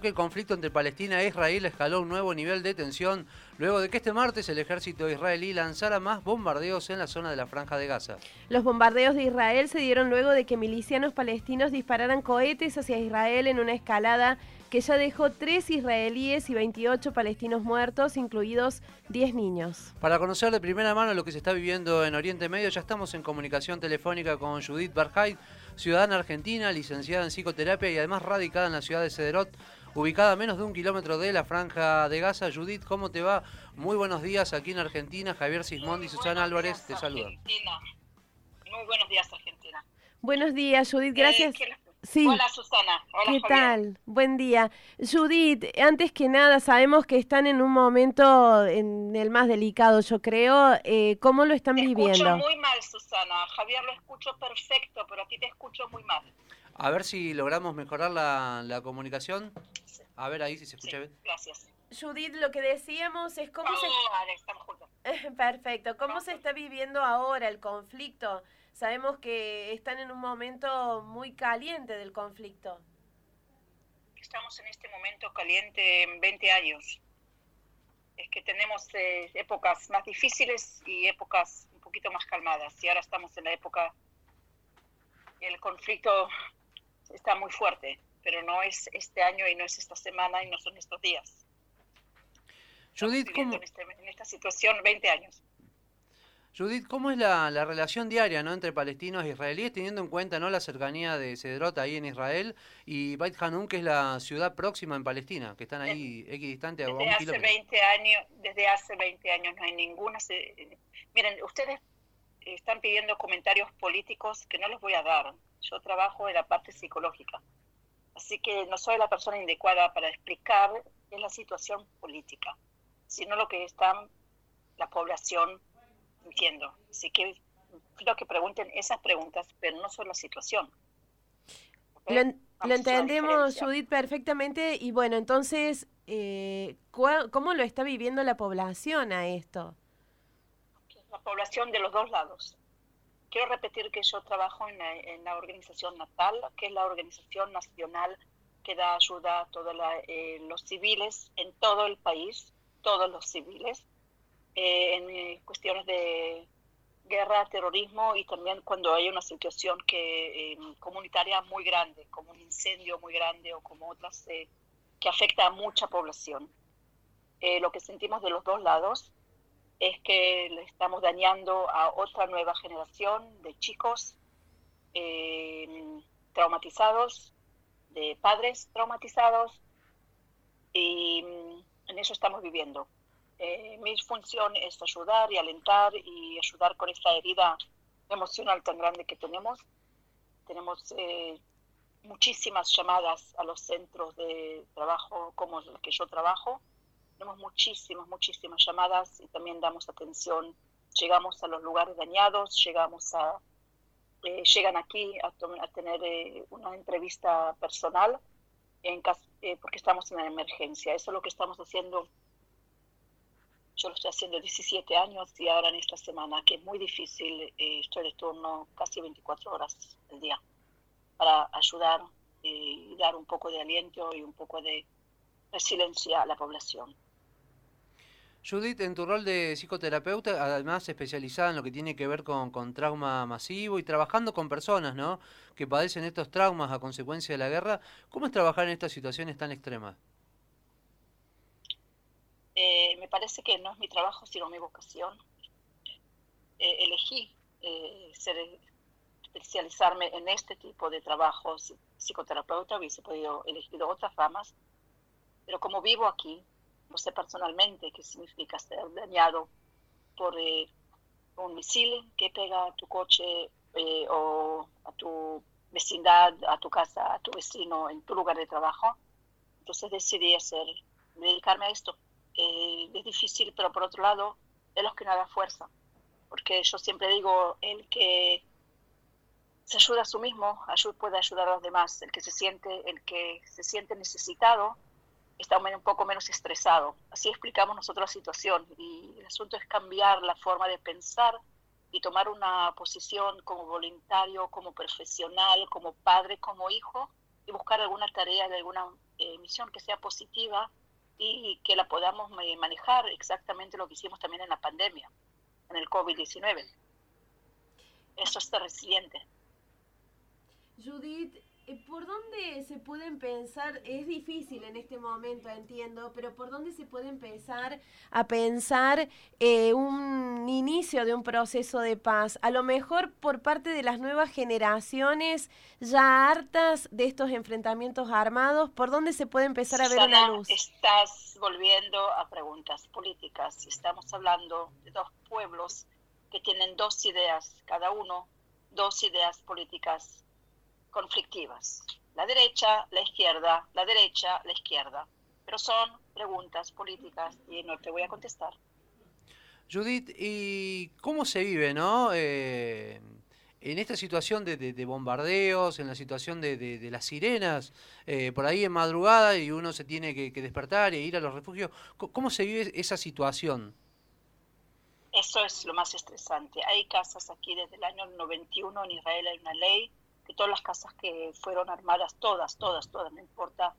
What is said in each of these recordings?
El conflicto entre Palestina e Israel escaló un nuevo nivel de tensión luego de que este martes el ejército israelí lanzara más bombardeos en la zona de la franja de Gaza. Los bombardeos de Israel se dieron luego de que milicianos palestinos dispararan cohetes hacia Israel en una escalada que ya dejó tres israelíes y 28 palestinos muertos, incluidos 10 niños. Para conocer de primera mano lo que se está viviendo en Oriente Medio, ya estamos en comunicación telefónica con Judith Barhaid, ciudadana argentina, licenciada en psicoterapia y además radicada en la ciudad de Cederot ubicada a menos de un kilómetro de la franja de Gaza. Judith, ¿cómo te va? Muy buenos días aquí en Argentina. Javier Sismondi y Susana Álvarez te saludan. Muy buenos días, Argentina. Buenos días, Judith. Eh, gracias. Sí. Hola Susana. Hola, ¿Qué tal? Buen día. Judith, antes que nada, sabemos que están en un momento en el más delicado, yo creo. Eh, ¿Cómo lo están viviendo? Te escucho muy mal, Susana. Javier lo escucho perfecto, pero a ti te escucho muy mal. A ver si logramos mejorar la, la comunicación. A ver ahí si se escucha bien. Gracias. Judith, lo que decíamos es cómo se... estamos juntos. Perfecto. ¿Cómo se está viviendo ahora el conflicto? Sabemos que están en un momento muy caliente del conflicto. Estamos en este momento caliente en 20 años. Es que tenemos eh, épocas más difíciles y épocas un poquito más calmadas. Y ahora estamos en la época... El conflicto está muy fuerte pero no es este año y no es esta semana y no son estos días. Judith, ¿cómo... Este, en, esta situación 20 años. Judith, ¿cómo es la, relación diaria ¿no? entre palestinos e israelíes, teniendo en cuenta ¿no? la cercanía de Cedrot ahí en Israel y Beit Hanun, que es la ciudad próxima en Palestina, que están ahí equidistante a un hace 20 años, Desde hace 20 años no hay ninguna... Miren, ustedes están pidiendo comentarios políticos que no les voy a dar. Yo trabajo en la parte psicológica. Así que no soy la persona inadecuada para explicar es la situación política, sino lo que está la población entiendo. Así que quiero que pregunten esas preguntas, pero no sobre la situación. Lo, entendemos, Judith, perfectamente. Y bueno, entonces, eh, ¿cómo lo está viviendo la población a esto? La población de los dos lados. Quiero repetir que yo trabajo en la, organización Natal, que es la organización nacional que da ayuda a todos eh, los civiles en todo el país, todos los civiles, eh, en eh, cuestiones de guerra, terrorismo y también cuando hay una situación que em, comunitaria muy grande, como un incendio muy grande o como otras que afecta a mucha población. lo que sentimos de los dos lados es que le estamos dañando a otra nueva generación de chicos eh, traumatizados, de padres traumatizados, y mm, en eso estamos viviendo. Eh, mi función es ayudar y alentar y ayudar con esta herida emocional tan grande que tenemos. Tenemos eh, muchísimas llamadas a los centros de trabajo como los que yo trabajo tenemos muchísimas, muchísimas llamadas y también damos atención. Llegamos a los lugares dañados, llegamos a, eh, llegan aquí a, tener eh, una entrevista personal en eh, porque estamos en una emergencia. Eso es lo que estamos haciendo. Yo lo estoy haciendo 17 años y ahora en esta semana, que es muy difícil, estoy de turno casi 24 horas al día para ayudar y dar un poco de aliento y un poco de resiliencia a la población. Judith, en tu rol de psicoterapeuta, además especializada en lo que tiene que ver con, trauma masivo y trabajando con personas ¿no? que padecen estos traumas a consecuencia de la guerra, ¿cómo es trabajar en estas situaciones tan extremas? Eh, me parece que no es mi trabajo, sino mi vocación. Eh, elegí eh, ser, especializarme en este tipo de trabajos psicoterapeuta, hubiese podido elegir otras ramas, pero como vivo aquí, no sé personalmente qué significa ser dañado por eh, un misil que pega a tu coche eh, o a tu vecindad, a tu casa, a tu vecino, en tu lugar de trabajo. Entonces decidí hacer, dedicarme a esto. Eh, es difícil, pero por otro lado, es lo que no da fuerza. Porque yo siempre digo, el que se ayuda a sí mismo, puede ayudar a los demás. El que se siente, el que se siente necesitado, está un poco menos estresado. Así explicamos nosotros la situación y el asunto es cambiar la forma de pensar y tomar una posición como voluntario, como profesional, como padre, como hijo y buscar alguna tarea alguna emisión que sea positiva y que la podamos manejar exactamente lo que hicimos también en la pandemia, en el COVID-19. Eso está resiliente. Judith, eh, ¿Por dónde se puede empezar? Es difícil en este momento, entiendo, pero ¿por dónde se puede empezar a pensar eh, un inicio de un proceso de paz? A lo mejor por parte de las nuevas generaciones ya hartas de estos enfrentamientos armados, ¿por dónde se puede empezar a ver una luz? Estás volviendo a preguntas políticas. Estamos hablando de dos pueblos que tienen dos ideas, cada uno, dos ideas políticas conflictivas. La derecha, la izquierda, la derecha, la izquierda. Pero son preguntas políticas y no te voy a contestar. Judith, ¿y cómo se vive, no? Eh, en esta situación de, bombardeos, en la situación de, las sirenas, eh, por ahí en madrugada y uno se tiene que, despertar e ir a los refugios, ¿cómo se vive esa situación? Eso es lo más estresante. Hay casas aquí desde el año 91 en Israel, hay una ley que todas las casas que fueron armadas, todas, todas, todas, no importa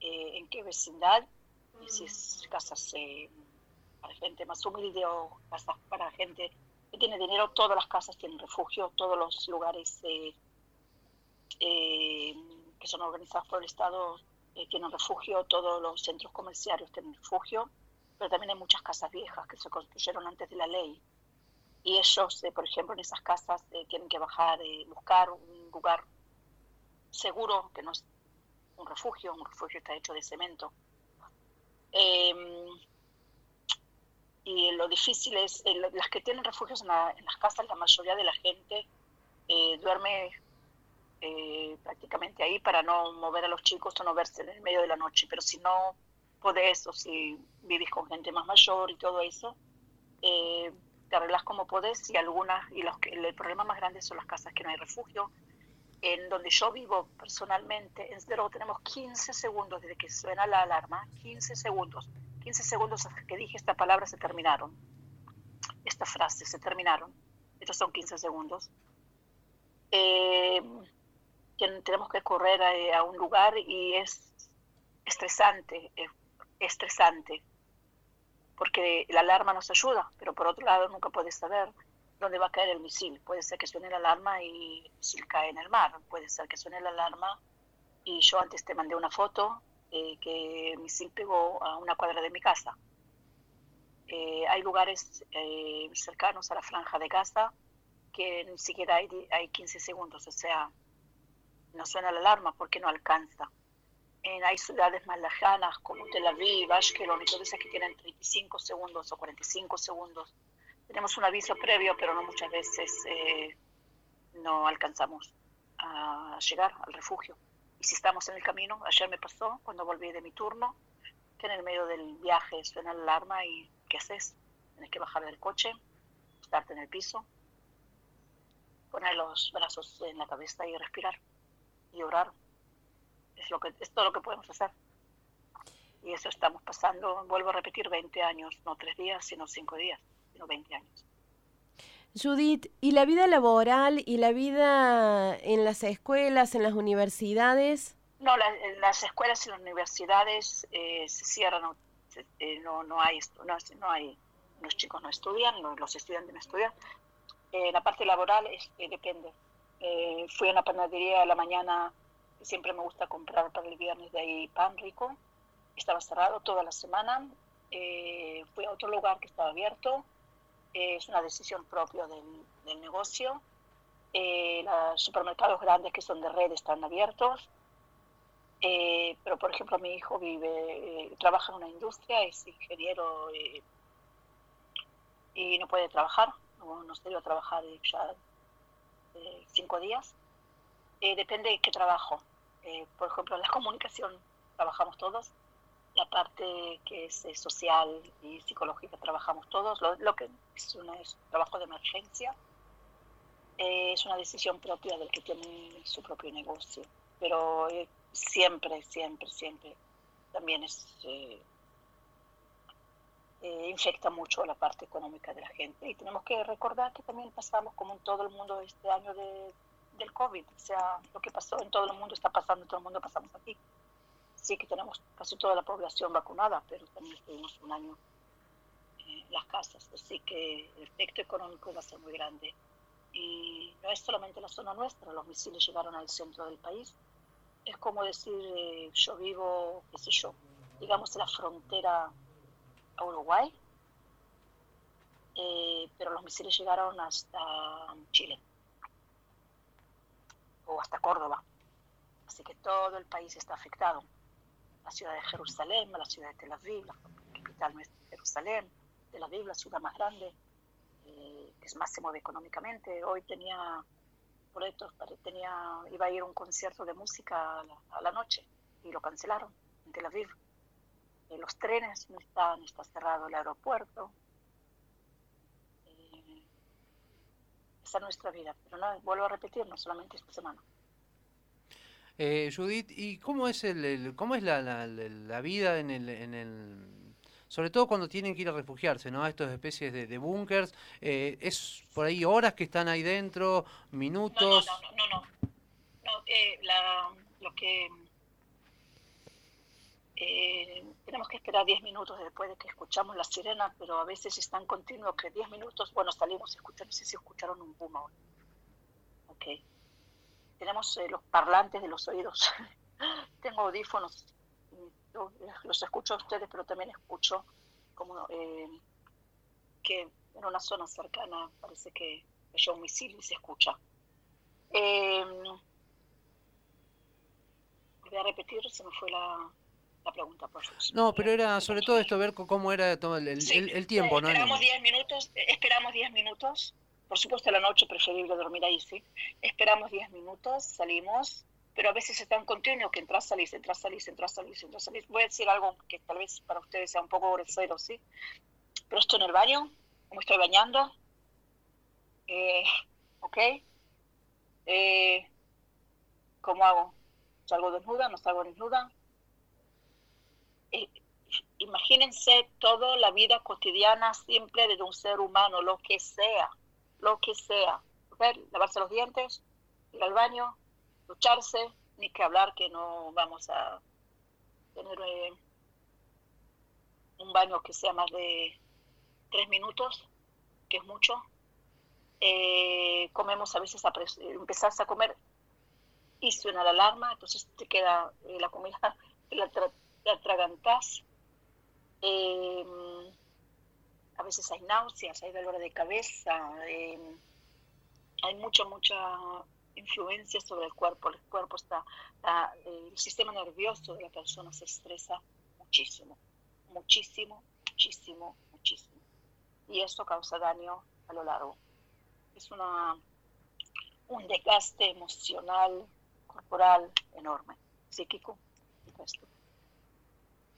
eh, en qué vecindad, si es casas eh, para gente más humilde o casas para gente que tiene dinero, todas las casas tienen refugio, todos los lugares eh, que son organizados por el Estado tienen refugio, todos los centros comerciales tienen refugio, pero también hay muchas casas viejas que se construyeron antes de la ley. Y ellos, por ejemplo, en esas casas tienen que bajar, buscar un lugar seguro, que no es un refugio, un refugio está hecho de cemento. Em, y lo difícil es, las que tienen refugios en, las casas, la mayoría de la gente eh, duerme eh, prácticamente ahí para no mover a los chicos o no verse en el medio de la noche. Pero si no podés o si vivís con gente más mayor y todo eso, eh, te arreglas como podés y algunas, y los que, el problema más grande son las casas que no hay refugio, en donde yo vivo personalmente, en Sderot tenemos 15 segundos desde que suena la alarma, 15 segundos, 15 segundos hasta que dije esta palabra se terminaron, esta frase se terminaron, estos son 15 segundos. Eh, tenemos que correr a, un lugar y es estresante, estresante, porque la alarma nos ayuda, pero por otro lado nunca puedes saber dónde va a caer el misil. Puede ser que suene la alarma y el misil cae en el mar. Puede ser que suene la alarma y yo antes te mandé una foto eh, que el misil pegó a una cuadra de mi casa. Eh, hay lugares eh, cercanos a la franja de Gaza que ni siquiera hay, hay 15 segundos, o sea, no suena la alarma porque no alcanza. hay ciudades más lejanas como Tel Aviv, Ashkelon y todas esas que tienen 35 segundos o 45 segundos tenemos un aviso previo, pero no muchas veces eh, no alcanzamos a llegar al refugio. Y si estamos en el camino, ayer me pasó cuando volví de mi turno, que en el medio del viaje suena la alarma y ¿qué haces? Tienes que bajar del coche, estarte en el piso, poner los brazos en la cabeza y respirar y orar. Es, lo que, es todo lo que podemos hacer. Y eso estamos pasando, vuelvo a repetir, 20 años, no tres días, sino cinco días. 20 años. Judith, ¿y la vida laboral y la vida en las escuelas, en las universidades? No, las escuelas y las universidades eh, se cierran, eh, no, no, hay, no, no, hay, los chicos no estudian, los estudiantes no estudian. Eh, la parte laboral es, depende. fui a una panadería a la mañana, siempre me gusta comprar para el viernes de ahí pan rico, estaba cerrado toda la semana. fui a otro lugar que estaba abierto, es una decisión propia del, negocio. Eh, los supermercados grandes que son de red están abiertos, eh, pero por ejemplo mi hijo vive, eh, trabaja en una industria, es ingeniero y no puede trabajar, no, no se dio a trabajar ya cinco días. depende de qué trabajo. por ejemplo, en la comunicación trabajamos todos, la parte que es, social y psicológica trabajamos todos, lo, que es, un trabajo de emergencia, eh, es una decisión propia del que tiene su propio negocio, pero eh, siempre, siempre, siempre también es, eh, infecta mucho la parte económica de la gente. Y tenemos que recordar que también pasamos como en todo el mundo este año de, del COVID, o sea, lo que pasó en todo el mundo está pasando en todo el mundo, pasamos aquí sí que tenemos casi toda la población vacunada, pero también estuvimos un año en las casas, así que el efecto económico va a ser muy grande. Y no es solamente la zona nuestra, los misiles llegaron al centro del país. Es como decir, eh, yo vivo, qué sé yo, digamos en la frontera a Uruguay, eh, pero los misiles llegaron hasta Chile o hasta Córdoba. Así que todo el país está afectado. La ciudad de Jerusalén, la ciudad de Tel Aviv, la capital de Jerusalén, Tel Aviv, la ciudad más grande, eh, que es más se mueve económicamente. Hoy tenía boletos, tenía, iba a ir a un concierto de música a la, noche y lo cancelaron en Tel Aviv. Eh, los trenes no están, está cerrado el aeropuerto. Eh, esa es nuestra vida, pero no, vuelvo a repetir, no solamente esta semana. Eh, Judith, ¿y cómo es el, cómo es la, vida en el, en el sobre todo cuando tienen que ir a refugiarse, ¿no? A estas especies de, de búnkers, eh, ¿es por ahí horas que están ahí dentro, minutos? No, no, no, no, no. Eh, la, lo que eh, tenemos que esperar 10 minutos después de que escuchamos la sirena, pero a veces es tan continuo que 10 minutos, bueno, salimos y escuchamos, no sé si escucharon un boom ahora. Ok tenemos eh, los parlantes de los oídos. Tengo audífonos, los escucho a ustedes, pero también escucho como eh, que en una zona cercana parece que hay un misil y se escucha. Em, voy a repetir, se me fue la, pregunta, por favor. No, pero era sobre todo esto, ver cómo era todo el, el, tiempo, ¿no? Esperamos 10 minutos, esperamos 10 minutos por supuesto, la noche preferible dormir ahí, sí. Esperamos 10 minutos, salimos, pero a veces es tan continuo que entras, salís, entras, salís, entras, salís, entras, salís. Voy a decir algo que tal vez para ustedes sea un poco grosero, ¿sí? Pero estoy en el baño, me estoy bañando, eh, ¿ok? Eh, ¿Cómo hago? ¿Salgo desnuda? ¿No salgo desnuda? Eh, imagínense toda la vida cotidiana simple de un ser humano, lo que sea lo que sea. Lavarse los dientes, ir al baño, ducharse, ni que hablar que no vamos a tener eh, un baño que sea más de tres minutos, que es mucho. Eh, comemos a veces, a empezás a comer y suena la alarma, entonces te queda eh, la comida, la, tra. A veces hay náuseas, hay dolor de cabeza, em, hay mucha, mucha influencia sobre el cuerpo. El cuerpo está, el sistema nervioso de la persona se estresa muchísimo, muchísimo, muchísimo, muchísimo. Y esto causa daño a lo largo. Es una, un desgaste emocional, corporal enorme, psíquico, y.